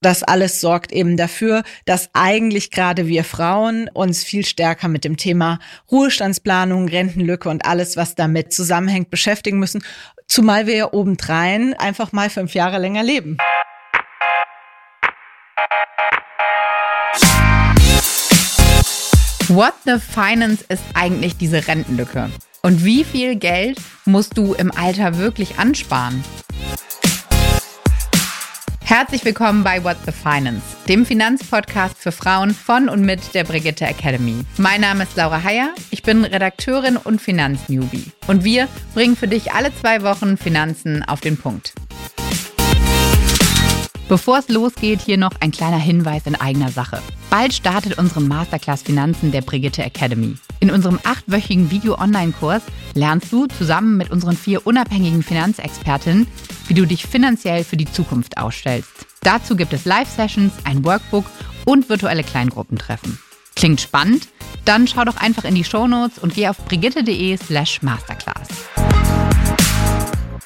Das alles sorgt eben dafür, dass eigentlich gerade wir Frauen uns viel stärker mit dem Thema Ruhestandsplanung, Rentenlücke und alles, was damit zusammenhängt, beschäftigen müssen. Zumal wir ja obendrein einfach mal fünf Jahre länger leben. What the Finance ist eigentlich diese Rentenlücke? Und wie viel Geld musst du im Alter wirklich ansparen? Herzlich willkommen bei What the Finance, dem Finanzpodcast für Frauen von und mit der Brigitte Academy. Mein Name ist Laura Heyer, ich bin Redakteurin und Finanznewbie. Und wir bringen für dich alle zwei Wochen Finanzen auf den Punkt. Bevor es losgeht, hier noch ein kleiner Hinweis in eigener Sache. Bald startet unsere Masterclass Finanzen der Brigitte Academy. In unserem achtwöchigen Video-Online-Kurs lernst du zusammen mit unseren vier unabhängigen Finanzexpertinnen, wie du dich finanziell für die Zukunft ausstellst. Dazu gibt es Live-Sessions, ein Workbook und virtuelle Kleingruppentreffen. Klingt spannend? Dann schau doch einfach in die Shownotes und geh auf brigitte.de slash masterclass.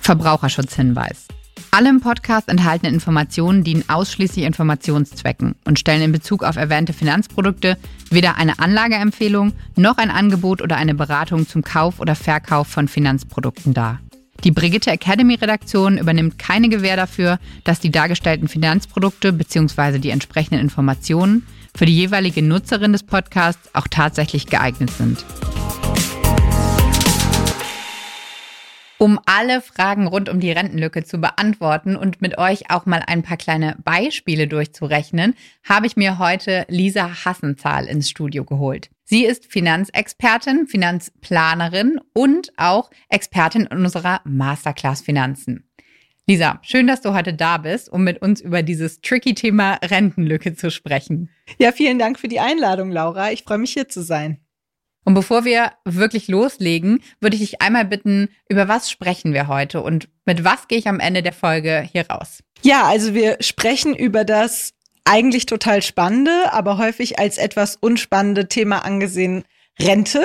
Verbraucherschutzhinweis. Alle im Podcast enthaltenen Informationen dienen ausschließlich Informationszwecken und stellen in Bezug auf erwähnte Finanzprodukte weder eine Anlageempfehlung noch ein Angebot oder eine Beratung zum Kauf oder Verkauf von Finanzprodukten dar. Die Brigitte Academy Redaktion übernimmt keine Gewähr dafür, dass die dargestellten Finanzprodukte bzw. die entsprechenden Informationen für die jeweilige Nutzerin des Podcasts auch tatsächlich geeignet sind. Um alle Fragen rund um die Rentenlücke zu beantworten und mit euch auch mal ein paar kleine Beispiele durchzurechnen, habe ich mir heute Lisa Hassenzahl ins Studio geholt. Sie ist Finanzexpertin, Finanzplanerin und auch Expertin in unserer Masterclass Finanzen. Lisa, schön, dass du heute da bist, um mit uns über dieses tricky Thema Rentenlücke zu sprechen. Ja, vielen Dank für die Einladung, Laura. Ich freue mich hier zu sein. Und bevor wir wirklich loslegen, würde ich dich einmal bitten, über was sprechen wir heute und mit was gehe ich am Ende der Folge hier raus? Ja, also wir sprechen über das eigentlich total spannende, aber häufig als etwas unspannende Thema angesehen Rente.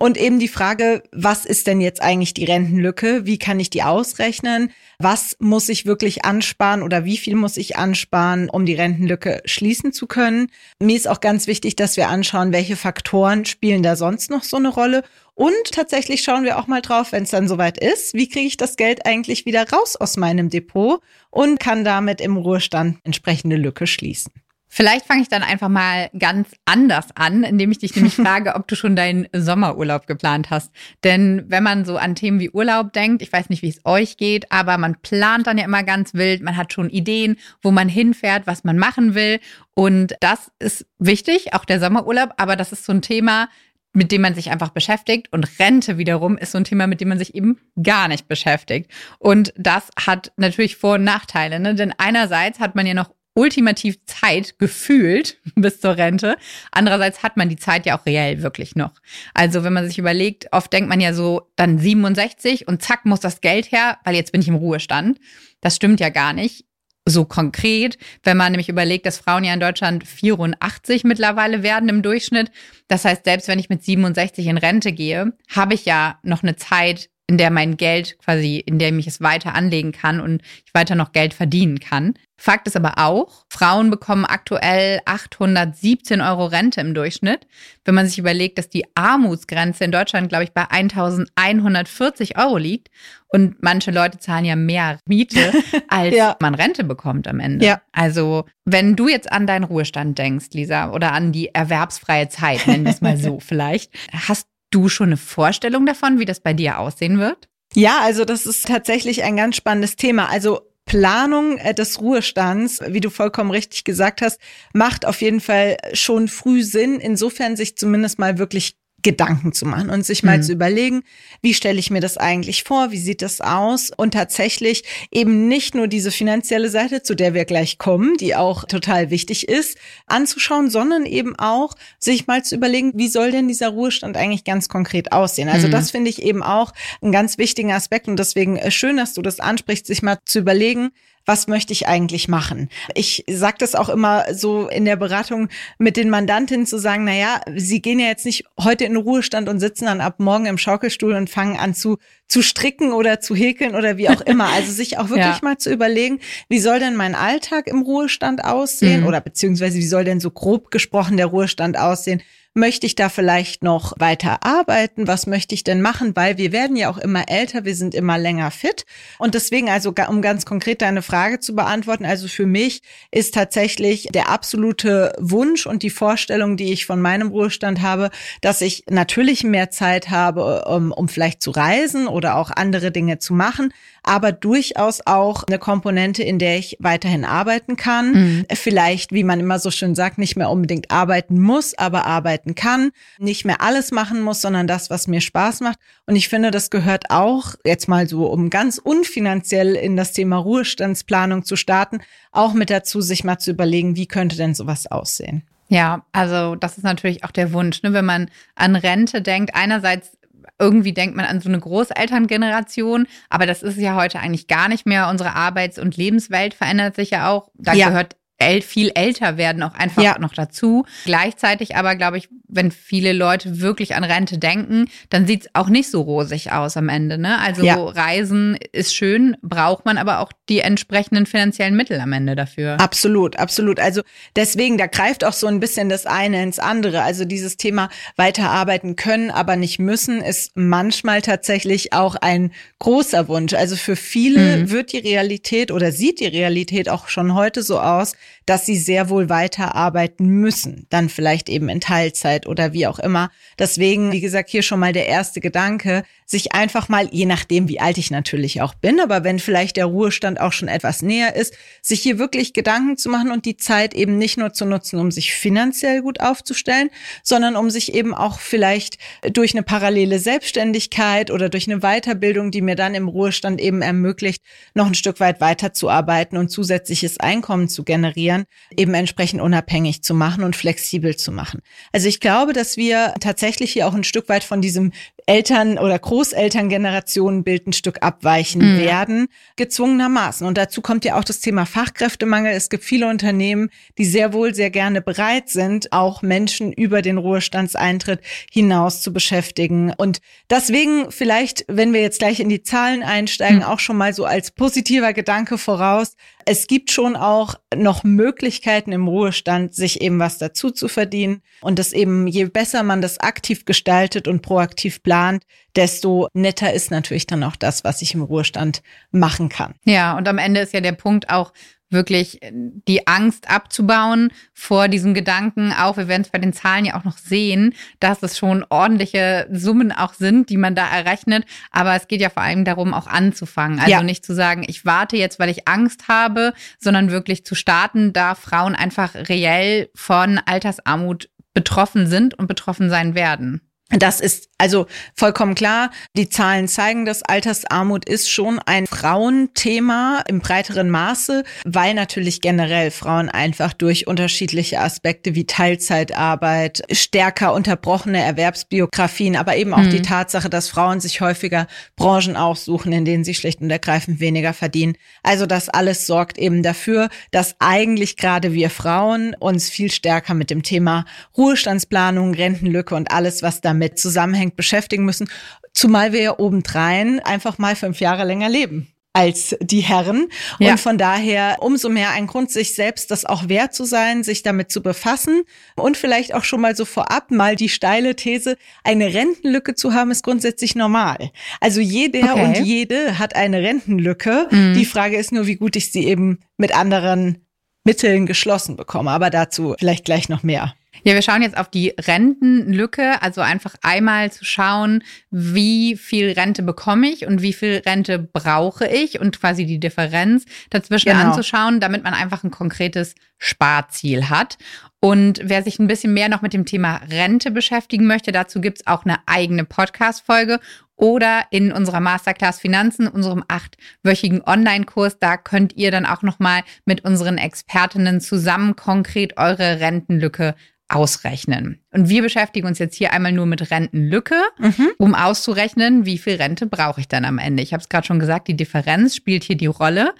Und eben die Frage, was ist denn jetzt eigentlich die Rentenlücke? Wie kann ich die ausrechnen? Was muss ich wirklich ansparen oder wie viel muss ich ansparen, um die Rentenlücke schließen zu können? Mir ist auch ganz wichtig, dass wir anschauen, welche Faktoren spielen da sonst noch so eine Rolle. Und tatsächlich schauen wir auch mal drauf, wenn es dann soweit ist, wie kriege ich das Geld eigentlich wieder raus aus meinem Depot und kann damit im Ruhestand entsprechende Lücke schließen. Vielleicht fange ich dann einfach mal ganz anders an, indem ich dich nämlich frage, ob du schon deinen Sommerurlaub geplant hast. Denn wenn man so an Themen wie Urlaub denkt, ich weiß nicht, wie es euch geht, aber man plant dann ja immer ganz wild, man hat schon Ideen, wo man hinfährt, was man machen will. Und das ist wichtig, auch der Sommerurlaub, aber das ist so ein Thema, mit dem man sich einfach beschäftigt. Und Rente wiederum ist so ein Thema, mit dem man sich eben gar nicht beschäftigt. Und das hat natürlich Vor- und Nachteile. Ne? Denn einerseits hat man ja noch ultimativ Zeit gefühlt bis zur Rente. Andererseits hat man die Zeit ja auch reell wirklich noch. Also wenn man sich überlegt, oft denkt man ja so, dann 67 und zack muss das Geld her, weil jetzt bin ich im Ruhestand. Das stimmt ja gar nicht so konkret, wenn man nämlich überlegt, dass Frauen ja in Deutschland 84 mittlerweile werden im Durchschnitt. Das heißt, selbst wenn ich mit 67 in Rente gehe, habe ich ja noch eine Zeit, in der mein Geld quasi, in der ich es weiter anlegen kann und ich weiter noch Geld verdienen kann. Fakt ist aber auch, Frauen bekommen aktuell 817 Euro Rente im Durchschnitt. Wenn man sich überlegt, dass die Armutsgrenze in Deutschland, glaube ich, bei 1140 Euro liegt und manche Leute zahlen ja mehr Miete, als ja. man Rente bekommt am Ende. Ja. Also, wenn du jetzt an deinen Ruhestand denkst, Lisa, oder an die erwerbsfreie Zeit, nennen wir es mal so vielleicht, hast du schon eine Vorstellung davon, wie das bei dir aussehen wird? Ja, also das ist tatsächlich ein ganz spannendes Thema. Also Planung äh, des Ruhestands, wie du vollkommen richtig gesagt hast, macht auf jeden Fall schon früh Sinn, insofern sich zumindest mal wirklich Gedanken zu machen und sich mal mhm. zu überlegen, wie stelle ich mir das eigentlich vor, wie sieht das aus und tatsächlich eben nicht nur diese finanzielle Seite, zu der wir gleich kommen, die auch total wichtig ist, anzuschauen, sondern eben auch sich mal zu überlegen, wie soll denn dieser Ruhestand eigentlich ganz konkret aussehen. Also mhm. das finde ich eben auch einen ganz wichtigen Aspekt und deswegen äh, schön, dass du das ansprichst, sich mal zu überlegen, was möchte ich eigentlich machen? Ich sage das auch immer so in der Beratung mit den Mandantinnen zu sagen, na ja, sie gehen ja jetzt nicht heute in den Ruhestand und sitzen dann ab morgen im Schaukelstuhl und fangen an zu zu stricken oder zu häkeln oder wie auch immer. Also sich auch wirklich ja. mal zu überlegen, wie soll denn mein Alltag im Ruhestand aussehen mhm. oder beziehungsweise wie soll denn so grob gesprochen der Ruhestand aussehen? Möchte ich da vielleicht noch weiter arbeiten? Was möchte ich denn machen? Weil wir werden ja auch immer älter, wir sind immer länger fit. Und deswegen, also um ganz konkret deine Frage zu beantworten, also für mich ist tatsächlich der absolute Wunsch und die Vorstellung, die ich von meinem Ruhestand habe, dass ich natürlich mehr Zeit habe, um, um vielleicht zu reisen oder auch andere Dinge zu machen, aber durchaus auch eine Komponente, in der ich weiterhin arbeiten kann. Mhm. Vielleicht, wie man immer so schön sagt, nicht mehr unbedingt arbeiten muss, aber arbeiten kann. Nicht mehr alles machen muss, sondern das, was mir Spaß macht. Und ich finde, das gehört auch, jetzt mal so, um ganz unfinanziell in das Thema Ruhestandsplanung zu starten, auch mit dazu, sich mal zu überlegen, wie könnte denn sowas aussehen. Ja, also das ist natürlich auch der Wunsch, ne? wenn man an Rente denkt. Einerseits irgendwie denkt man an so eine Großelterngeneration, aber das ist ja heute eigentlich gar nicht mehr. Unsere Arbeits- und Lebenswelt verändert sich ja auch. Da ja. gehört viel älter werden auch einfach ja. noch dazu. Gleichzeitig aber, glaube ich, wenn viele Leute wirklich an Rente denken, dann sieht es auch nicht so rosig aus am Ende. Ne? Also ja. Reisen ist schön, braucht man aber auch die entsprechenden finanziellen Mittel am Ende dafür. Absolut, absolut. Also deswegen, da greift auch so ein bisschen das eine ins andere. Also dieses Thema weiterarbeiten können, aber nicht müssen, ist manchmal tatsächlich auch ein großer Wunsch. Also für viele mhm. wird die Realität oder sieht die Realität auch schon heute so aus, dass sie sehr wohl weiterarbeiten müssen. Dann vielleicht eben in Teilzeit oder wie auch immer. Deswegen, wie gesagt, hier schon mal der erste Gedanke, sich einfach mal, je nachdem, wie alt ich natürlich auch bin, aber wenn vielleicht der Ruhestand auch schon etwas näher ist, sich hier wirklich Gedanken zu machen und die Zeit eben nicht nur zu nutzen, um sich finanziell gut aufzustellen, sondern um sich eben auch vielleicht durch eine parallele Selbstständigkeit oder durch eine Weiterbildung, die mir dann im Ruhestand eben ermöglicht, noch ein Stück weit weiterzuarbeiten und zusätzliches Einkommen zu generieren, eben entsprechend unabhängig zu machen und flexibel zu machen. Also ich glaube, dass wir tatsächlich hier auch ein Stück weit von diesem Eltern- oder Großelterngenerationenbild ein Stück abweichen mhm. werden, gezwungenermaßen. Und dazu kommt ja auch das Thema Fachkräftemangel. Es gibt viele Unternehmen, die sehr wohl sehr gerne bereit sind, auch Menschen über den Ruhestandseintritt hinaus zu beschäftigen. Und deswegen vielleicht, wenn wir jetzt gleich in die Zahlen einsteigen, mhm. auch schon mal so als positiver Gedanke voraus, es gibt schon auch noch Möglichkeiten im Ruhestand, sich eben was dazu zu verdienen. Und das eben, je besser man das aktiv gestaltet und proaktiv plant, desto netter ist natürlich dann auch das, was ich im Ruhestand machen kann. Ja, und am Ende ist ja der Punkt auch, wirklich äh, die Angst abzubauen vor diesem Gedanken. Auch wir werden es bei den Zahlen ja auch noch sehen, dass es schon ordentliche Summen auch sind, die man da errechnet. Aber es geht ja vor allem darum, auch anzufangen. Also ja. nicht zu sagen, ich warte jetzt, weil ich Angst habe, sondern wirklich zu starten, da Frauen einfach reell von Altersarmut betroffen sind und betroffen sein werden. Das ist also vollkommen klar. Die Zahlen zeigen, dass Altersarmut ist schon ein Frauenthema im breiteren Maße, weil natürlich generell Frauen einfach durch unterschiedliche Aspekte wie Teilzeitarbeit, stärker unterbrochene Erwerbsbiografien, aber eben auch mhm. die Tatsache, dass Frauen sich häufiger Branchen aussuchen, in denen sie schlicht und ergreifend weniger verdienen. Also das alles sorgt eben dafür, dass eigentlich gerade wir Frauen uns viel stärker mit dem Thema Ruhestandsplanung, Rentenlücke und alles, was damit damit zusammenhängt, beschäftigen müssen. Zumal wir ja obendrein einfach mal fünf Jahre länger leben als die Herren. Ja. Und von daher umso mehr ein Grund, sich selbst das auch wert zu sein, sich damit zu befassen und vielleicht auch schon mal so vorab mal die steile These, eine Rentenlücke zu haben, ist grundsätzlich normal. Also jeder okay. und jede hat eine Rentenlücke. Mhm. Die Frage ist nur, wie gut ich sie eben mit anderen Mitteln geschlossen bekomme. Aber dazu vielleicht gleich noch mehr. Ja, wir schauen jetzt auf die Rentenlücke, also einfach einmal zu schauen, wie viel Rente bekomme ich und wie viel Rente brauche ich und quasi die Differenz dazwischen genau. anzuschauen, damit man einfach ein konkretes Sparziel hat. Und wer sich ein bisschen mehr noch mit dem Thema Rente beschäftigen möchte, dazu gibt's auch eine eigene Podcast-Folge oder in unserer Masterclass Finanzen, unserem achtwöchigen Online-Kurs. Da könnt ihr dann auch nochmal mit unseren Expertinnen zusammen konkret eure Rentenlücke ausrechnen. Und wir beschäftigen uns jetzt hier einmal nur mit Rentenlücke, mhm. um auszurechnen, wie viel Rente brauche ich dann am Ende. Ich habe es gerade schon gesagt, die Differenz spielt hier die Rolle.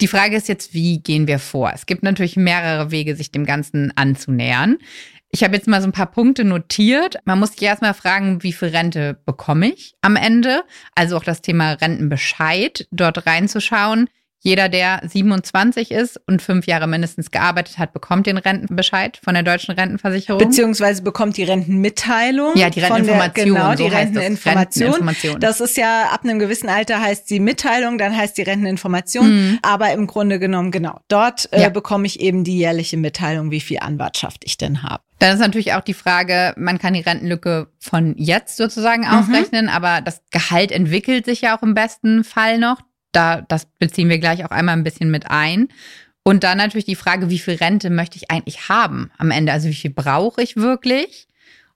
Die Frage ist jetzt, wie gehen wir vor? Es gibt natürlich mehrere Wege, sich dem Ganzen anzunähern. Ich habe jetzt mal so ein paar Punkte notiert. Man muss sich erstmal fragen, wie viel Rente bekomme ich am Ende? Also auch das Thema Rentenbescheid, dort reinzuschauen. Jeder, der 27 ist und fünf Jahre mindestens gearbeitet hat, bekommt den Rentenbescheid von der deutschen Rentenversicherung. Beziehungsweise bekommt die Rentenmitteilung. Ja, die Renteninformation. genau, so die Renteninformation. Renteninformation. Das ist ja ab einem gewissen Alter heißt die Mitteilung, dann heißt die Renteninformation. Mhm. Aber im Grunde genommen, genau, dort Ja. äh, bekomme ich eben die jährliche Mitteilung, wie viel Anwartschaft ich denn habe. Dann ist natürlich auch die Frage, man kann die Rentenlücke von jetzt sozusagen Mhm. ausrechnen, aber das Gehalt entwickelt sich ja auch im besten Fall noch. Da, das beziehen wir gleich auch einmal ein bisschen mit ein. Und dann natürlich die Frage, wie viel Rente möchte ich eigentlich haben am Ende? Also wie viel brauche ich wirklich?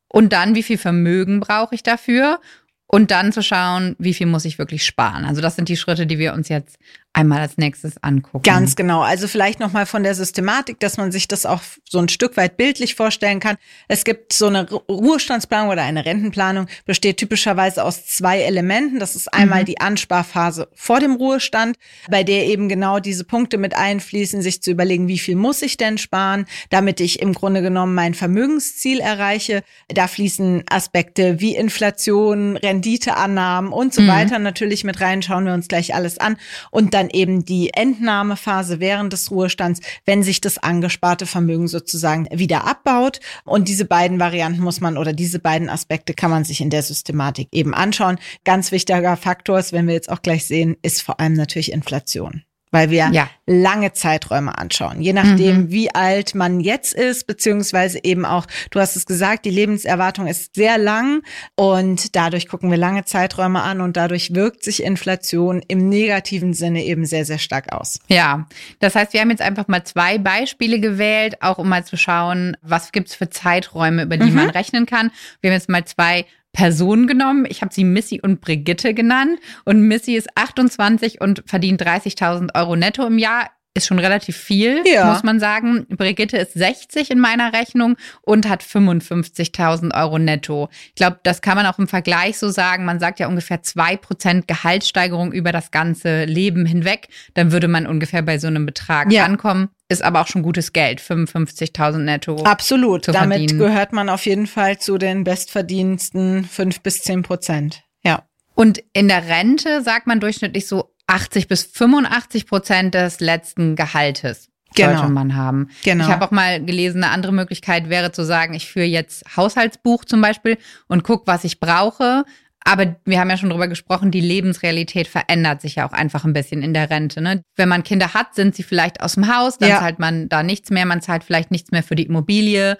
Und dann, wie viel Vermögen brauche ich dafür? Und dann zu schauen, wie viel muss ich wirklich sparen. Also das sind die Schritte, die wir uns jetzt einmal als nächstes angucken. Ganz genau. Also vielleicht nochmal von der Systematik, dass man sich das auch so ein Stück weit bildlich vorstellen kann. Es gibt so eine Ru- Ruhestandsplanung oder eine Rentenplanung, besteht typischerweise aus zwei Elementen. Das ist einmal die Ansparphase vor dem Ruhestand, bei der eben genau diese Punkte mit einfließen, sich zu überlegen, wie viel muss ich denn sparen, damit ich im Grunde genommen mein Vermögensziel erreiche. Da fließen Aspekte wie Inflation, Renditeannahmen und so Mhm. weiter natürlich mit rein. Schauen wir uns gleich alles an. Und dann eben die Entnahmephase während des Ruhestands, wenn sich das angesparte Vermögen sozusagen wieder abbaut. Und diese beiden Varianten muss man oder diese beiden Aspekte kann man sich in der Systematik eben anschauen. Ganz wichtiger Faktor ist, wenn wir jetzt auch gleich sehen, ist vor allem natürlich Inflation. Weil wir Ja. lange Zeiträume anschauen. Je nachdem, Mhm. wie alt man jetzt ist, beziehungsweise eben auch, du hast es gesagt, die Lebenserwartung ist sehr lang und dadurch gucken wir lange Zeiträume an und dadurch wirkt sich Inflation im negativen Sinne eben sehr, sehr stark aus. Ja, das heißt, wir haben jetzt einfach mal zwei Beispiele gewählt, auch um mal zu schauen, was gibt's für Zeiträume, über die Mhm. man rechnen kann. Wir haben jetzt mal zwei Personen genommen. Ich habe sie Missy und Brigitte genannt. Und Missy ist 28 und verdient 30.000 Euro netto im Jahr. Ist schon relativ viel, Ja. muss man sagen. Brigitte ist 60 in meiner Rechnung und hat 55.000 Euro netto. Ich glaube, das kann man auch im Vergleich so sagen. Man sagt ja ungefähr 2% Gehaltssteigerung über das ganze Leben hinweg. Dann würde man ungefähr bei so einem Betrag Ja. ankommen. Ist aber auch schon gutes Geld, 55.000 netto. Absolut. Damit verdienen. gehört man auf jeden Fall zu den bestverdiensten fünf bis zehn Prozent. Ja. Und in der Rente sagt man durchschnittlich so 80 bis 85 Prozent des letzten Gehaltes. Genau. Sollte man haben. Genau. Ich habe auch mal gelesen, eine andere Möglichkeit wäre zu sagen, ich führe jetzt Haushaltsbuch zum Beispiel und gucke, was ich brauche. Aber wir haben ja schon drüber gesprochen, die Lebensrealität verändert sich ja auch einfach ein bisschen in der Rente. Ne? Wenn man Kinder hat, sind sie vielleicht aus dem Haus, dann Ja. zahlt man da nichts mehr, man zahlt vielleicht nichts mehr für die Immobilie,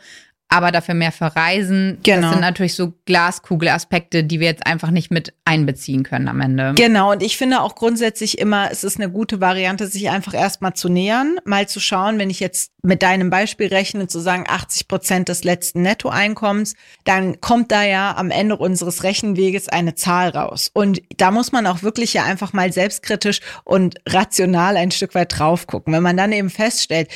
aber dafür mehr für Reisen. Genau. Das sind natürlich so Glaskugelaspekte, die wir jetzt einfach nicht mit einbeziehen können am Ende. Genau, und ich finde auch grundsätzlich immer, es ist eine gute Variante, sich einfach erstmal zu nähern, mal zu schauen, wenn ich jetzt mit deinem Beispiel rechne, zu sagen 80 Prozent des letzten Nettoeinkommens, dann kommt da ja am Ende unseres Rechenweges eine Zahl raus. Und da muss man auch wirklich ja einfach mal selbstkritisch und rational ein Stück weit drauf gucken. Wenn man dann eben feststellt,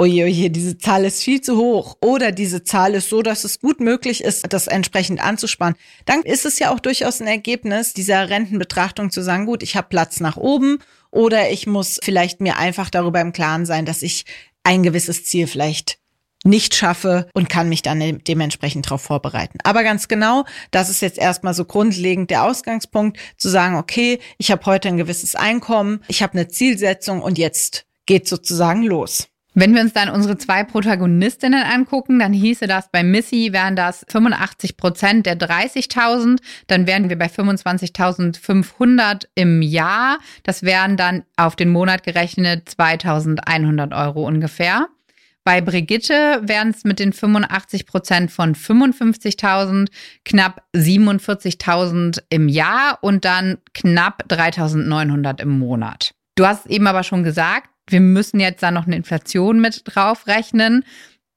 oje, oje, diese Zahl ist viel zu hoch oder diese Zahl ist so, dass es gut möglich ist, das entsprechend anzusparen, dann ist es ja auch durchaus ein Ergebnis dieser Rentenbetrachtung zu sagen, gut, ich habe Platz nach oben oder ich muss vielleicht mir einfach darüber im Klaren sein, dass ich ein gewisses Ziel vielleicht nicht schaffe und kann mich dann de- dementsprechend darauf vorbereiten. Aber ganz genau, das ist jetzt erstmal so grundlegend der Ausgangspunkt, zu sagen, okay, ich habe heute ein gewisses Einkommen, ich habe eine Zielsetzung und jetzt geht sozusagen los. Wenn wir uns dann unsere zwei Protagonistinnen angucken, dann hieße das bei Missy wären das 85 Prozent der 30.000, dann wären wir bei 25.500 im Jahr. Das wären dann auf den Monat gerechnet 2.100 Euro ungefähr. Bei Brigitte wären es mit den 85 Prozent von 55.000 knapp 47.000 im Jahr und dann knapp 3.900 im Monat. Du hast eben aber schon gesagt, wir müssen jetzt da noch eine Inflation mit draufrechnen.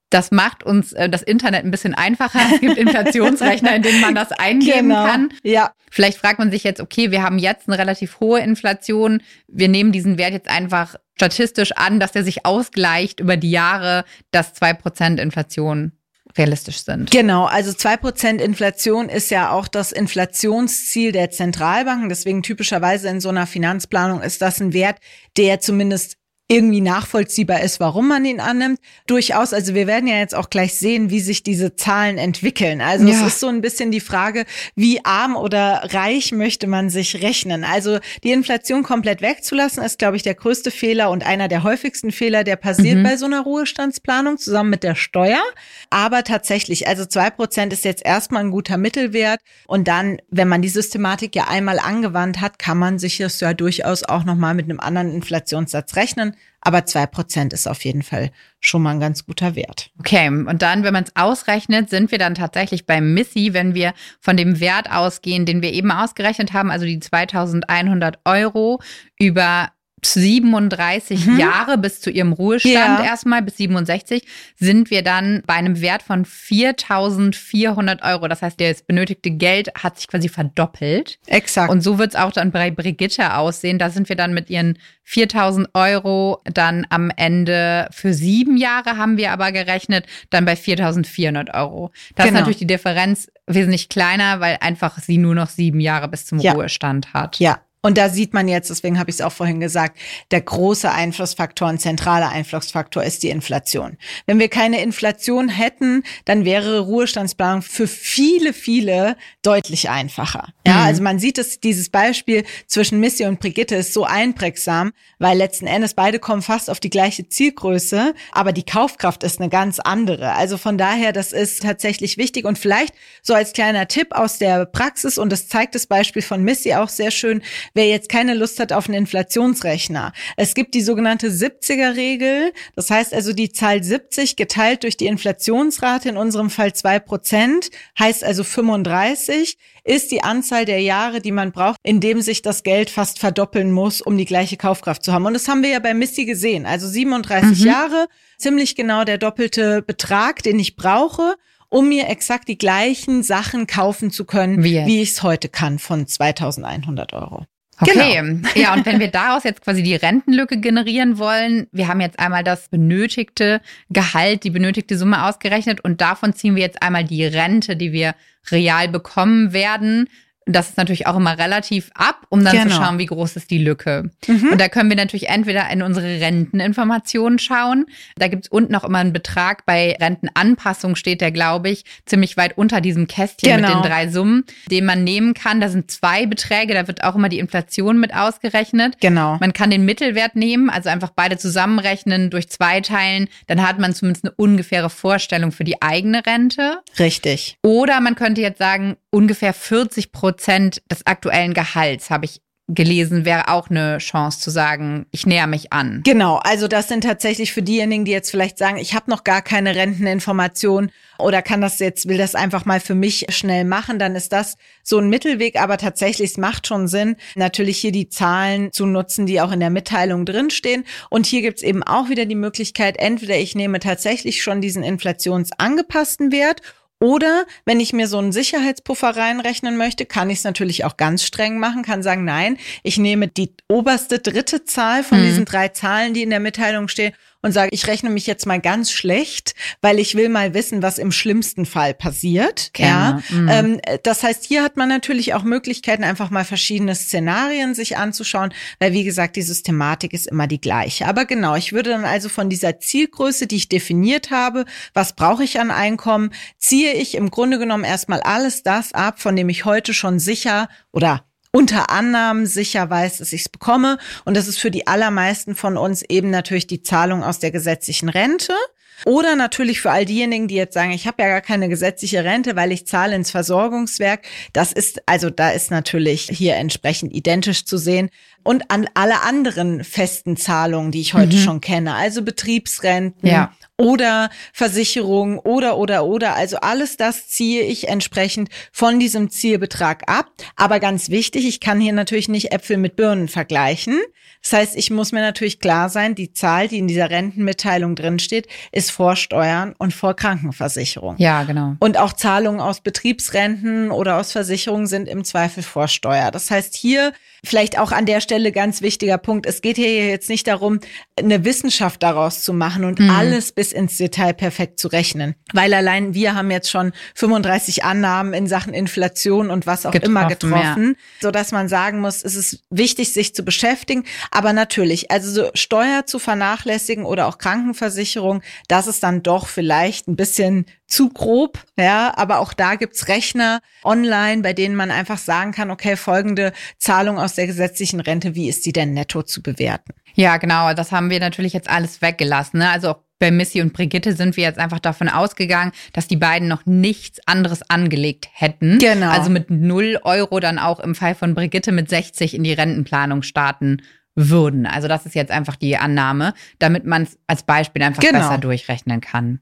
Das macht uns äh, das Internet ein bisschen einfacher. Es gibt Inflationsrechner, in denen man das eingeben kann. Ja, Vielleicht fragt man sich jetzt, okay, wir haben jetzt eine relativ hohe Inflation. Wir nehmen diesen Wert jetzt einfach statistisch an, dass der sich ausgleicht über die Jahre, dass zwei Prozent Inflation realistisch sind. Genau, also zwei Prozent Inflation ist ja auch das Inflationsziel der Zentralbanken. Deswegen typischerweise in so einer Finanzplanung ist das ein Wert, der zumindest irgendwie nachvollziehbar ist, warum man ihn annimmt. Durchaus, also wir werden ja jetzt auch gleich sehen, wie sich diese Zahlen entwickeln. Also ja. es ist so ein bisschen die Frage, wie arm oder reich möchte man sich rechnen. Also die Inflation komplett wegzulassen, ist, glaube ich, der größte Fehler und einer der häufigsten Fehler, der passiert mhm. bei so einer Ruhestandsplanung zusammen mit der Steuer. Aber tatsächlich, also zwei Prozent ist jetzt erstmal ein guter Mittelwert. Und dann, wenn man die Systematik ja einmal angewandt hat, kann man sich das ja durchaus auch nochmal mit einem anderen Inflationssatz rechnen. Aber zwei Prozent ist auf jeden Fall schon mal ein ganz guter Wert. Okay, und dann, wenn man es ausrechnet, sind wir dann tatsächlich beim Missy, wenn wir von dem Wert ausgehen, den wir eben ausgerechnet haben, also die 2100 Euro über 37 mhm. Jahre bis zu ihrem Ruhestand ja. erstmal, bis 67, sind wir dann bei einem Wert von 4.400 Euro. Das heißt, das benötigte Geld hat sich quasi verdoppelt. Exakt. Und so wird es auch dann bei Brigitte aussehen. Da sind wir dann mit ihren 4.000 Euro dann am Ende für sieben Jahre haben wir aber gerechnet, dann bei 4.400 Euro. Da genau. ist natürlich die Differenz wesentlich kleiner, weil einfach sie nur noch sieben Jahre bis zum ja. Ruhestand hat. Ja, und da sieht man jetzt, deswegen habe ich es auch vorhin gesagt, der große Einflussfaktor, ein zentraler Einflussfaktor ist die Inflation. Wenn wir keine Inflation hätten, dann wäre Ruhestandsplanung für viele, viele deutlich einfacher. Ja, mhm. also man sieht es, dieses Beispiel zwischen Missy und Brigitte ist so einprägsam, weil letzten Endes beide kommen fast auf die gleiche Zielgröße, aber die Kaufkraft ist eine ganz andere. Also von daher, das ist tatsächlich wichtig und vielleicht so als kleiner Tipp aus der Praxis und das zeigt das Beispiel von Missy auch sehr schön, wer jetzt keine Lust hat auf einen Inflationsrechner. Es gibt die sogenannte 70er-Regel. Das heißt also die Zahl 70 geteilt durch die Inflationsrate, in unserem Fall zwei Prozent, heißt also 35 ist die Anzahl der Jahre, die man braucht, in dem sich das Geld fast verdoppeln muss, um die gleiche Kaufkraft zu haben. Und das haben wir ja bei Missy gesehen. Also 37 mhm. Jahre, ziemlich genau der doppelte Betrag, den ich brauche um mir exakt die gleichen Sachen kaufen zu können, wie, wie ich es heute kann von 2100 Euro. Okay, genau. ja, und wenn wir daraus jetzt quasi die Rentenlücke generieren wollen, wir haben jetzt einmal das benötigte Gehalt, die benötigte Summe ausgerechnet und davon ziehen wir jetzt einmal die Rente, die wir real bekommen werden, das ist natürlich auch immer relativ ab, um dann genau. zu schauen, wie groß ist die Lücke. Mhm. Und da können wir natürlich entweder in unsere Renteninformationen schauen. Da gibt's unten auch immer einen Betrag. Bei Rentenanpassung steht der, glaube ich, ziemlich weit unter diesem Kästchen genau. mit den genau. drei Summen, den man nehmen kann. Da sind zwei Beträge, da wird auch immer die Inflation mit ausgerechnet. Genau. Man kann den Mittelwert nehmen, also einfach beide zusammenrechnen, durch zwei teilen. Dann hat man zumindest eine ungefähre Vorstellung für die eigene Rente. Richtig. Oder man könnte jetzt sagen, ungefähr 40 Prozent des aktuellen Gehalts habe ich gelesen, wäre auch eine Chance zu sagen, ich näher mich an. Genau, also das sind tatsächlich für diejenigen, die jetzt vielleicht sagen, ich habe noch gar keine Renteninformation oder kann das jetzt, will das einfach mal für mich schnell machen, dann ist das so ein Mittelweg, aber tatsächlich, es macht schon Sinn, natürlich hier die Zahlen zu nutzen, die auch in der Mitteilung drinstehen. Und hier gibt's eben auch wieder die Möglichkeit, entweder ich nehme tatsächlich schon diesen inflationsangepassten Wert oder wenn ich mir so einen Sicherheitspuffer reinrechnen möchte, kann ich es natürlich auch ganz streng machen, kann sagen, nein, ich nehme die oberste dritte Zahl von mhm. diesen drei Zahlen, die in der Mitteilung stehen und sage, ich rechne mich jetzt mal ganz schlecht, weil ich will mal wissen, was im schlimmsten Fall passiert. Ja, mhm. ähm, das heißt, hier hat man natürlich auch Möglichkeiten, einfach mal verschiedene Szenarien sich anzuschauen, weil wie gesagt, die Systematik ist immer die gleiche. Aber genau, ich würde dann also von dieser Zielgröße, die ich definiert habe, was brauche ich an Einkommen, ziehe ich im Grunde genommen erstmal alles das ab, von dem ich heute schon sicher oder unter Annahmen sicher weiß, dass ich es bekomme. Und das ist für die allermeisten von uns eben natürlich die Zahlung aus der gesetzlichen Rente. Oder natürlich für all diejenigen, die jetzt sagen, ich habe ja gar keine gesetzliche Rente, weil ich zahle ins Versorgungswerk. Das ist, also da ist natürlich hier entsprechend identisch zu sehen. Und an alle anderen festen Zahlungen, die ich heute mhm. schon kenne, also Betriebsrenten, ja oder Versicherung oder, oder, oder. Also alles das ziehe ich entsprechend von diesem Zielbetrag ab. Aber ganz wichtig, ich kann hier natürlich nicht Äpfel mit Birnen vergleichen. Das heißt, ich muss mir natürlich klar sein, die Zahl, die in dieser Rentenmitteilung drinsteht, ist vor Steuern und vor Krankenversicherung. Ja, genau. Und auch Zahlungen aus Betriebsrenten oder aus Versicherungen sind im Zweifel vor Steuer. Das heißt, hier vielleicht auch an der Stelle ganz wichtiger Punkt. Es geht hier jetzt nicht darum, eine Wissenschaft daraus zu machen und mhm. alles bis ins Detail perfekt zu rechnen. Weil allein wir haben jetzt schon 35 Annahmen in Sachen Inflation und was auch getroffen, immer getroffen, ja. so dass man sagen muss, es ist wichtig, sich zu beschäftigen. Aber natürlich, also so Steuer zu vernachlässigen oder auch Krankenversicherung, das ist dann doch vielleicht ein bisschen zu grob, ja, aber auch da gibt's Rechner online, bei denen man einfach sagen kann, okay, folgende Zahlung aus der gesetzlichen Rente, wie ist die denn netto zu bewerten? Ja, genau, das haben wir natürlich jetzt alles weggelassen. Ne? Also bei Missy und Brigitte sind wir jetzt einfach davon ausgegangen, dass die beiden noch nichts anderes angelegt hätten. Genau. Also mit null Euro dann auch im Fall von Brigitte mit 60 in die Rentenplanung starten würden. Also das ist jetzt einfach die Annahme, damit man es als Beispiel einfach genau. besser durchrechnen kann.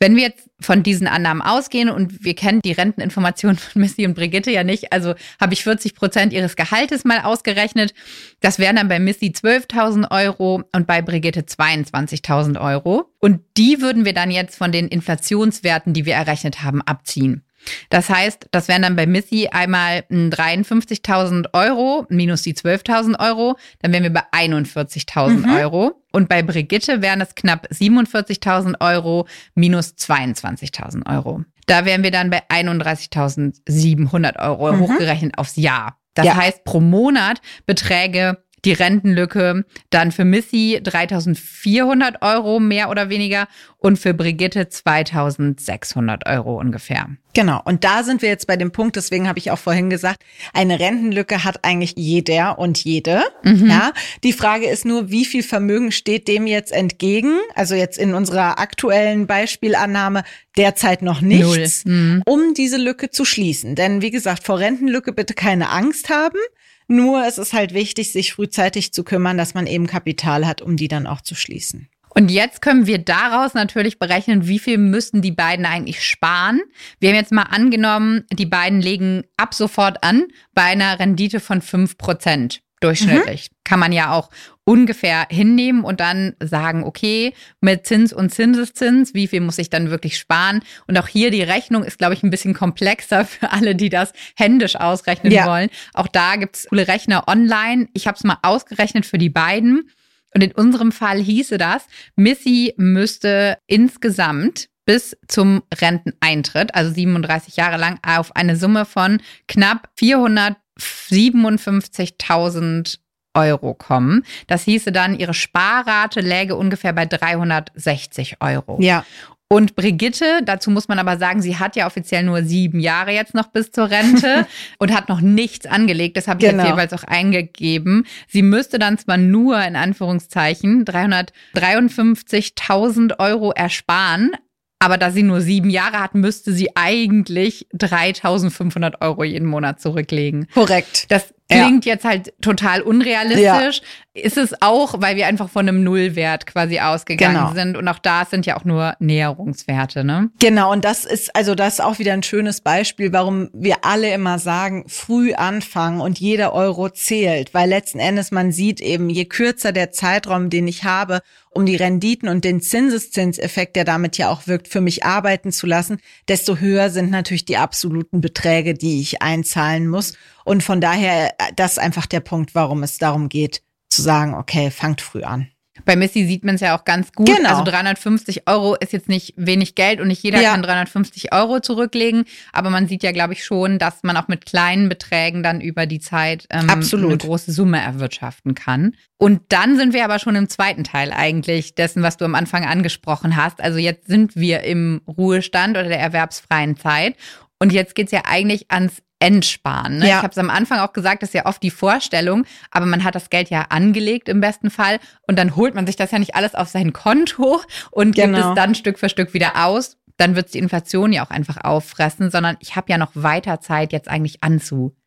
Wenn wir jetzt von diesen Annahmen ausgehen und wir kennen die Renteninformationen von Missy und Brigitte ja nicht, also habe ich 40 Prozent ihres Gehaltes mal ausgerechnet. Das wären dann bei Missy 12.000 Euro und bei Brigitte 22.000 Euro. Und die würden wir dann jetzt von den Inflationswerten, die wir errechnet haben, abziehen. Das heißt, das wären dann bei Missy einmal 53.000 Euro minus die 12.000 Euro, dann wären wir bei 41.000 mhm. Euro. Und bei Brigitte wären es knapp 47.000 Euro minus 22.000 Euro. Da wären wir dann bei 31.700 Euro mhm. hochgerechnet aufs Jahr. Das ja. heißt, pro Monat beträge die Rentenlücke dann für Missy 3400 Euro mehr oder weniger und für Brigitte 2600 Euro ungefähr. Genau. Und da sind wir jetzt bei dem Punkt, deswegen habe ich auch vorhin gesagt, eine Rentenlücke hat eigentlich jeder und jede. Mhm. Ja. Die Frage ist nur, wie viel Vermögen steht dem jetzt entgegen? Also jetzt in unserer aktuellen Beispielannahme derzeit noch nichts, mhm. um diese Lücke zu schließen. Denn wie gesagt, vor Rentenlücke bitte keine Angst haben. Nur es ist halt wichtig, sich frühzeitig zu kümmern, dass man eben Kapital hat, um die dann auch zu schließen. Und jetzt können wir daraus natürlich berechnen, wie viel müssten die beiden eigentlich sparen. Wir haben jetzt mal angenommen, die beiden legen ab sofort an bei einer Rendite von fünf Prozent durchschnittlich. Mhm. Kann man ja auch ungefähr hinnehmen und dann sagen, okay, mit Zins und Zinseszins, wie viel muss ich dann wirklich sparen? Und auch hier die Rechnung ist, glaube ich, ein bisschen komplexer für alle, die das händisch ausrechnen ja. wollen. Auch da gibt es coole Rechner online. Ich habe es mal ausgerechnet für die beiden. Und in unserem Fall hieße das, Missy müsste insgesamt bis zum Renteneintritt, also 37 Jahre lang, auf eine Summe von knapp 457.000 Euro kommen. Das hieße dann, ihre Sparrate läge ungefähr bei 360 Euro. Ja. Und Brigitte, dazu muss man aber sagen, sie hat ja offiziell nur sieben Jahre jetzt noch bis zur Rente und hat noch nichts angelegt. Das habe ich genau. jetzt jeweils auch eingegeben. Sie müsste dann zwar nur in Anführungszeichen 353.000 Euro ersparen, aber da sie nur sieben Jahre hat, müsste sie eigentlich 3500 Euro jeden Monat zurücklegen. Korrekt. Das klingt ja. jetzt halt total unrealistisch. Ja. Ist es auch, weil wir einfach von einem Nullwert quasi ausgegangen genau. sind. Und auch da sind ja auch nur Näherungswerte, ne? Genau. Und das ist, also das ist auch wieder ein schönes Beispiel, warum wir alle immer sagen, früh anfangen und jeder Euro zählt. Weil letzten Endes man sieht eben, je kürzer der Zeitraum, den ich habe, um die Renditen und den Zinseszinseffekt, der damit ja auch wirkt, für mich arbeiten zu lassen, desto höher sind natürlich die absoluten Beträge, die ich einzahlen muss. Und von daher, das ist einfach der Punkt, warum es darum geht, zu sagen, okay, fangt früh an. Bei Missy sieht man es ja auch ganz gut. Genau. Also 350 Euro ist jetzt nicht wenig Geld und nicht jeder ja. kann 350 Euro zurücklegen. Aber man sieht ja, glaube ich, schon, dass man auch mit kleinen Beträgen dann über die Zeit ähm, Absolut. eine große Summe erwirtschaften kann. Und dann sind wir aber schon im zweiten Teil eigentlich dessen, was du am Anfang angesprochen hast. Also jetzt sind wir im Ruhestand oder der erwerbsfreien Zeit. Und jetzt geht's ja eigentlich ans Entsparen. Ne? Ja. Ich habe es am Anfang auch gesagt, das ist ja oft die Vorstellung, aber man hat das Geld ja angelegt im besten Fall und dann holt man sich das ja nicht alles auf sein Konto und genau. gibt es dann Stück für Stück wieder aus. Dann wird die Inflation ja auch einfach auffressen, sondern ich habe ja noch weiter Zeit, jetzt eigentlich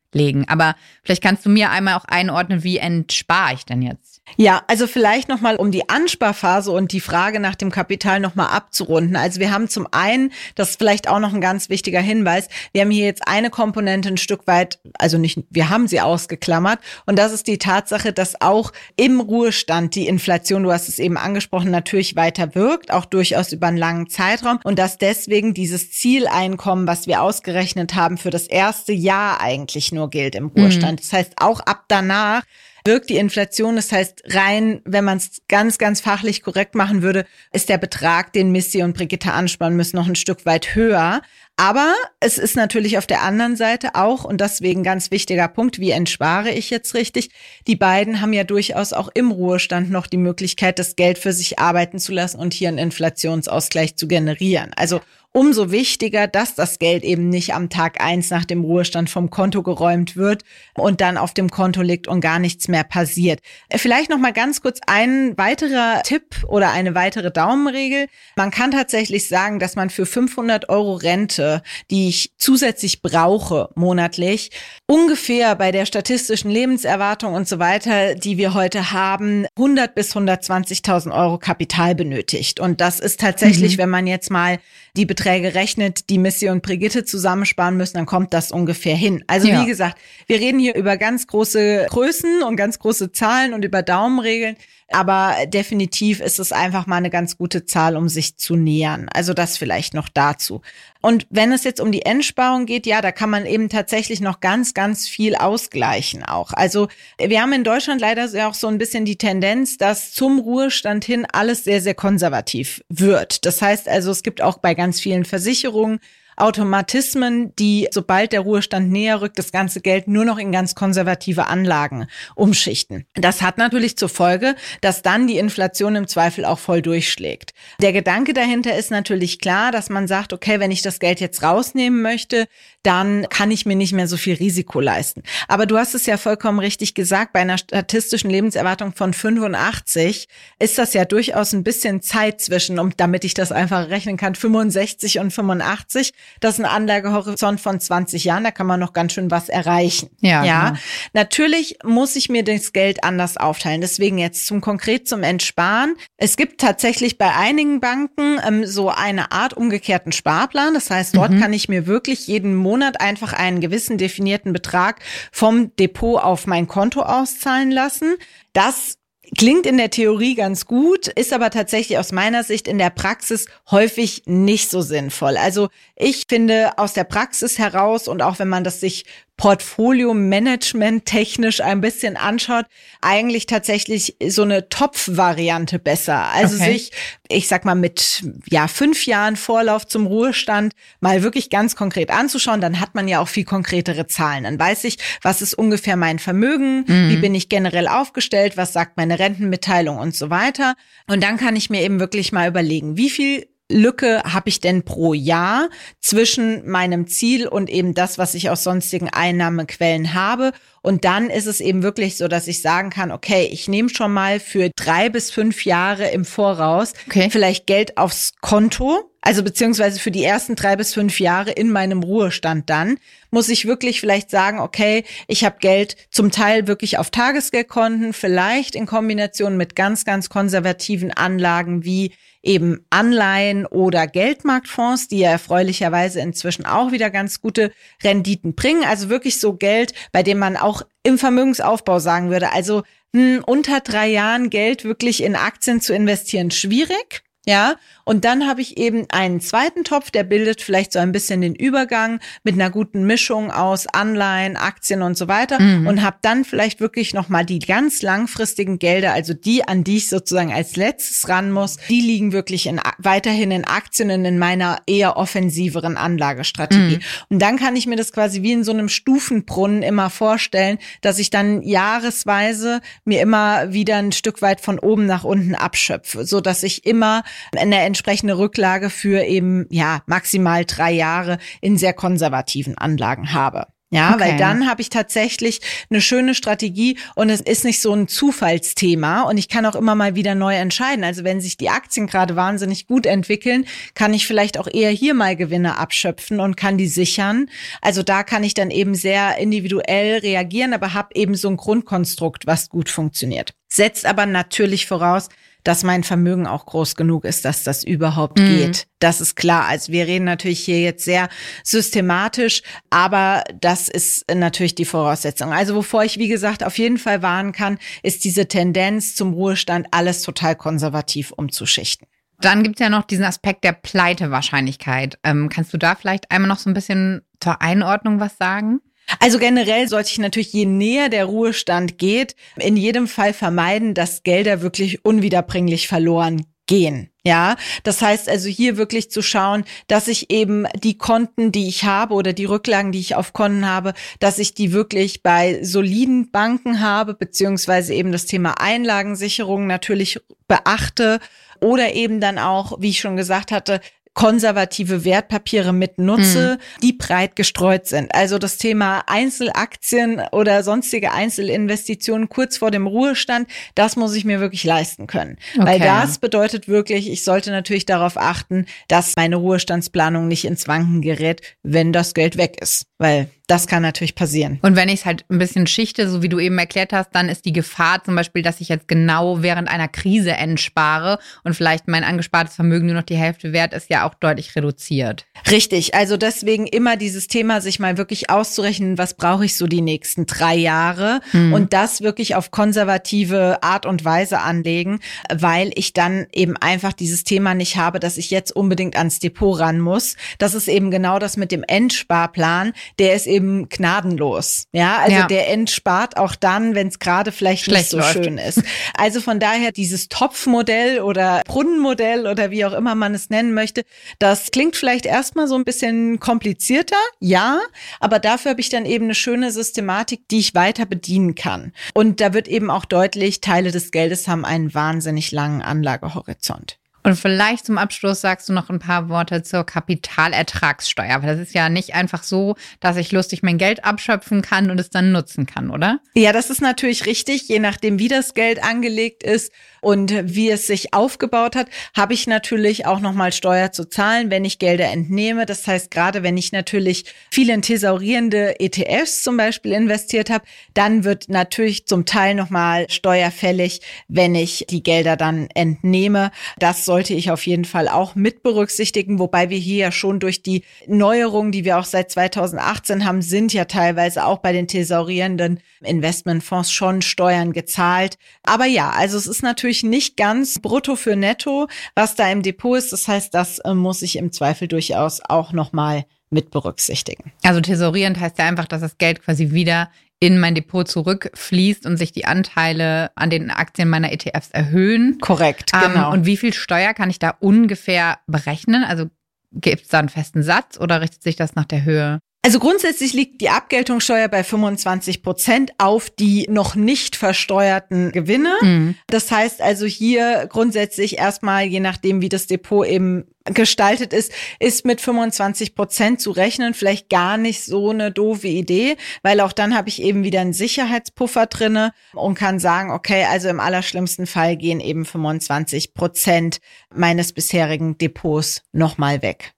anzulegen. Aber vielleicht kannst du mir einmal auch einordnen, wie entspare ich denn jetzt? Ja, also vielleicht nochmal, um die Ansparphase und die Frage nach dem Kapital nochmal abzurunden. Also wir haben zum einen, das ist vielleicht auch noch ein ganz wichtiger Hinweis, wir haben hier jetzt eine Komponente ein Stück weit, also nicht, wir haben sie ausgeklammert und das ist die Tatsache, dass auch im Ruhestand die Inflation, du hast es eben angesprochen, natürlich weiter wirkt, auch durchaus über einen langen Zeitraum und dass deswegen dieses Zieleinkommen, was wir ausgerechnet haben für das erste Jahr eigentlich nur gilt im Ruhestand. Mhm. Das heißt, auch ab danach wirkt die Inflation. Das heißt, rein, wenn man es ganz, ganz fachlich korrekt machen würde, ist der Betrag, den Missy und Brigitte ansparen müssen, noch ein Stück weit höher. Aber es ist natürlich auf der anderen Seite auch, und deswegen ganz wichtiger Punkt, wie entspare ich jetzt richtig? Die beiden haben ja durchaus auch im Ruhestand noch die Möglichkeit, das Geld für sich arbeiten zu lassen und hier einen Inflationsausgleich zu generieren. Also umso wichtiger, dass das Geld eben nicht am Tag eins nach dem Ruhestand vom Konto geräumt wird und dann auf dem Konto liegt und gar nichts mehr passiert. Äh, vielleicht noch mal ganz kurz ein weiterer Tipp oder eine weitere Daumenregel. Man kann tatsächlich sagen, dass man für 500 Euro Rente, die ich zusätzlich brauche monatlich, ungefähr bei der statistischen Lebenserwartung und so weiter, die wir heute haben, 100 bis 120.000 Euro Kapital benötigt. Und das ist tatsächlich, mhm. wenn man jetzt mal die Beträge rechnet, die Missy und Brigitte zusammensparen müssen, dann kommt das ungefähr hin. Also ja. wie gesagt, wir reden hier über ganz große Größen und ganz große Zahlen und über Daumenregeln. Aber definitiv ist es einfach mal eine ganz gute Zahl, um sich zu nähern. Also das vielleicht noch dazu. Und wenn es jetzt um die Endsparung geht, ja, da kann man eben tatsächlich noch ganz, ganz viel ausgleichen auch. Also wir haben in Deutschland leider auch so ein bisschen die Tendenz, dass zum Ruhestand hin alles sehr, sehr konservativ wird. Das heißt also, es gibt auch bei ganz vielen Versicherungen Automatismen, die, sobald der Ruhestand näher rückt, das ganze Geld nur noch in ganz konservative Anlagen umschichten. Das hat natürlich zur Folge, dass dann die Inflation im Zweifel auch voll durchschlägt. Der Gedanke dahinter ist natürlich klar, dass man sagt, okay, wenn ich das Geld jetzt rausnehmen möchte, dann kann ich mir nicht mehr so viel Risiko leisten. Aber du hast es ja vollkommen richtig gesagt, bei einer statistischen Lebenserwartung von 85 ist das ja durchaus ein bisschen Zeit zwischen, um, damit ich das einfach rechnen kann, 65 und 85. Das ist ein Anlagehorizont von 20 Jahren, da kann man noch ganz schön was erreichen. Ja, ja. Genau. Natürlich muss ich mir das Geld anders aufteilen. Deswegen jetzt zum konkret zum Entsparen. Es gibt tatsächlich bei einigen Banken ähm, so eine Art umgekehrten Sparplan. Das heißt, dort mhm. kann ich mir wirklich jeden Monat einfach einen gewissen definierten Betrag vom Depot auf mein Konto auszahlen lassen. Das Klingt in der Theorie ganz gut, ist aber tatsächlich aus meiner Sicht in der Praxis häufig nicht so sinnvoll. Also ich finde aus der Praxis heraus und auch wenn man das sich Portfolio-Management technisch ein bisschen anschaut, eigentlich tatsächlich so eine Topf-Variante besser. Also okay. sich, ich sag mal, mit ja fünf Jahren Vorlauf zum Ruhestand mal wirklich ganz konkret anzuschauen, dann hat man ja auch viel konkretere Zahlen. Dann weiß ich, was ist ungefähr mein Vermögen, mhm. wie bin ich generell aufgestellt, was sagt meine Rentenmitteilung und so weiter. Und dann kann ich mir eben wirklich mal überlegen, wie viel Lücke habe ich denn pro Jahr zwischen meinem Ziel und eben das, was ich aus sonstigen Einnahmequellen habe? Und dann ist es eben wirklich so, dass ich sagen kann, okay, ich nehme schon mal für drei bis fünf Jahre im Voraus okay. vielleicht Geld aufs Konto. Also beziehungsweise für die ersten drei bis fünf Jahre in meinem Ruhestand dann, muss ich wirklich vielleicht sagen, okay, ich habe Geld zum Teil wirklich auf Tagesgeldkonten, vielleicht in Kombination mit ganz, ganz konservativen Anlagen wie eben Anleihen oder Geldmarktfonds, die ja erfreulicherweise inzwischen auch wieder ganz gute Renditen bringen. Also wirklich so Geld, bei dem man auch im Vermögensaufbau sagen würde, also hm, unter drei Jahren Geld wirklich in Aktien zu investieren, schwierig. Ja, und dann habe ich eben einen zweiten Topf, der bildet vielleicht so ein bisschen den Übergang mit einer guten Mischung aus Anleihen, Aktien und so weiter mhm. und habe dann vielleicht wirklich noch mal die ganz langfristigen Gelder, also die, an die ich sozusagen als letztes ran muss, die liegen wirklich in, weiterhin in Aktien und in meiner eher offensiveren Anlagestrategie. Mhm. Und dann kann ich mir das quasi wie in so einem Stufenbrunnen immer vorstellen, dass ich dann jahresweise mir immer wieder ein Stück weit von oben nach unten abschöpfe, so dass ich immer eine entsprechende Rücklage für eben, ja, maximal drei Jahre in sehr konservativen Anlagen habe. Ja, okay. weil dann habe ich tatsächlich eine schöne Strategie und es ist nicht so ein Zufallsthema und ich kann auch immer mal wieder neu entscheiden. Also wenn sich die Aktien gerade wahnsinnig gut entwickeln, kann ich vielleicht auch eher hier mal Gewinne abschöpfen und kann die sichern. Also da kann ich dann eben sehr individuell reagieren, aber habe eben so ein Grundkonstrukt, was gut funktioniert. Setzt aber natürlich voraus, dass mein Vermögen auch groß genug ist, dass das überhaupt mhm. geht. Das ist klar. Also wir reden natürlich hier jetzt sehr systematisch, aber das ist natürlich die Voraussetzung. Also wovor ich, wie gesagt, auf jeden Fall warnen kann, ist diese Tendenz zum Ruhestand, alles total konservativ umzuschichten. Dann gibt es ja noch diesen Aspekt der Pleitewahrscheinlichkeit. Ähm, kannst du da vielleicht einmal noch so ein bisschen zur Einordnung was sagen? Also generell sollte ich natürlich, je näher der Ruhestand geht, in jedem Fall vermeiden, dass Gelder wirklich unwiederbringlich verloren gehen. Ja, das heißt also hier wirklich zu schauen, dass ich eben die Konten, die ich habe oder die Rücklagen, die ich auf Konten habe, dass ich die wirklich bei soliden Banken habe, beziehungsweise eben das Thema Einlagensicherung natürlich beachte oder eben dann auch, wie ich schon gesagt hatte, konservative Wertpapiere mit nutze, mhm. die breit gestreut sind. Also das Thema Einzelaktien oder sonstige Einzelinvestitionen kurz vor dem Ruhestand, das muss ich mir wirklich leisten können. Okay. Weil das bedeutet wirklich, ich sollte natürlich darauf achten, dass meine Ruhestandsplanung nicht ins Wanken gerät, wenn das Geld weg ist. Weil das kann natürlich passieren. Und wenn ich es halt ein bisschen schichte, so wie du eben erklärt hast, dann ist die Gefahr zum Beispiel, dass ich jetzt genau während einer Krise entspare und vielleicht mein angespartes Vermögen nur noch die Hälfte wert ist, ja auch deutlich reduziert. Richtig. Also deswegen immer dieses Thema, sich mal wirklich auszurechnen, was brauche ich so die nächsten drei Jahre hm. und das wirklich auf konservative Art und Weise anlegen, weil ich dann eben einfach dieses Thema nicht habe, dass ich jetzt unbedingt ans Depot ran muss. Das ist eben genau das mit dem Endsparplan. Der ist eben eben gnadenlos. Ja, also ja. der entspart auch dann, wenn es gerade vielleicht Schlecht nicht so läuft. schön ist. Also von daher dieses Topfmodell oder Brunnenmodell oder wie auch immer man es nennen möchte, das klingt vielleicht erstmal so ein bisschen komplizierter, ja, aber dafür habe ich dann eben eine schöne Systematik, die ich weiter bedienen kann. Und da wird eben auch deutlich, Teile des Geldes haben einen wahnsinnig langen Anlagehorizont. Und vielleicht zum Abschluss sagst du noch ein paar Worte zur Kapitalertragssteuer. Weil das ist ja nicht einfach so, dass ich lustig mein Geld abschöpfen kann und es dann nutzen kann, oder? Ja, das ist natürlich richtig. Je nachdem, wie das Geld angelegt ist und wie es sich aufgebaut hat, habe ich natürlich auch nochmal Steuer zu zahlen, wenn ich Gelder entnehme. Das heißt, gerade wenn ich natürlich viel in thesaurierende ETFs zum Beispiel investiert habe, dann wird natürlich zum Teil nochmal steuerfällig, wenn ich die Gelder dann entnehme. Das soll sollte ich auf jeden Fall auch mit berücksichtigen, wobei wir hier ja schon durch die Neuerungen, die wir auch seit 2018 haben, sind ja teilweise auch bei den thesaurierenden Investmentfonds schon Steuern gezahlt. Aber ja, also es ist natürlich nicht ganz brutto für netto, was da im Depot ist. Das heißt, das äh, muss ich im Zweifel durchaus auch nochmal mit berücksichtigen. Also thesaurierend heißt ja einfach, dass das Geld quasi wieder in mein Depot zurückfließt und sich die Anteile an den Aktien meiner ETFs erhöhen. Korrekt, ähm, genau. Und wie viel Steuer kann ich da ungefähr berechnen? Also gibt es da einen festen Satz oder richtet sich das nach der Höhe? Also grundsätzlich liegt die Abgeltungssteuer bei 25 Prozent auf die noch nicht versteuerten Gewinne. Mhm. Das heißt also hier grundsätzlich erstmal, je nachdem, wie das Depot eben gestaltet ist, ist mit 25 Prozent zu rechnen vielleicht gar nicht so eine doofe Idee, weil auch dann habe ich eben wieder einen Sicherheitspuffer drinne und kann sagen, okay, also im allerschlimmsten Fall gehen eben 25 Prozent meines bisherigen Depots nochmal weg.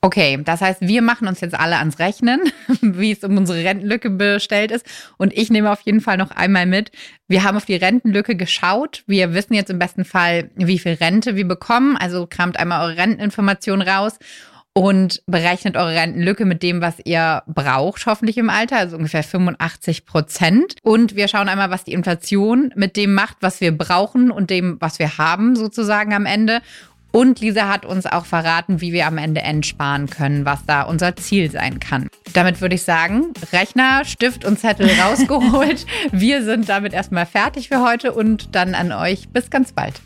Okay, das heißt, wir machen uns jetzt alle ans Rechnen, wie es um unsere Rentenlücke bestellt ist. Und ich nehme auf jeden Fall noch einmal mit. Wir haben auf die Rentenlücke geschaut. Wir wissen jetzt im besten Fall, wie viel Rente wir bekommen. Also kramt einmal eure Renteninformation raus und berechnet eure Rentenlücke mit dem, was ihr braucht, hoffentlich im Alter, also ungefähr 85 Prozent. Und wir schauen einmal, was die Inflation mit dem macht, was wir brauchen und dem, was wir haben, sozusagen am Ende. Und Lisa hat uns auch verraten, wie wir am Ende entsparen können, was da unser Ziel sein kann. Damit würde ich sagen, Rechner, Stift und Zettel rausgeholt. wir sind damit erstmal fertig für heute und dann an euch bis ganz bald.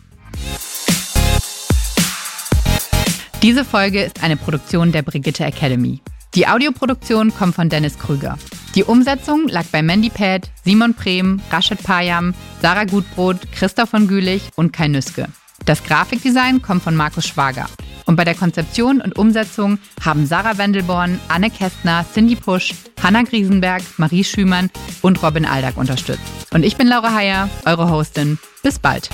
Diese Folge ist eine Produktion der Brigitte Academy. Die Audioproduktion kommt von Dennis Krüger. Die Umsetzung lag bei Mandy Pad, Simon Prehm, Rashid Payam, Sarah Gutbrot, Christoph von Gülich und Kai Nüske. Das Grafikdesign kommt von Markus Schwager. Und bei der Konzeption und Umsetzung haben Sarah Wendelborn, Anne Kästner, Cindy Pusch, Hanna Griesenberg, Marie Schümann und Robin Aldag unterstützt. Und ich bin Laura Heyer, eure Hostin. Bis bald.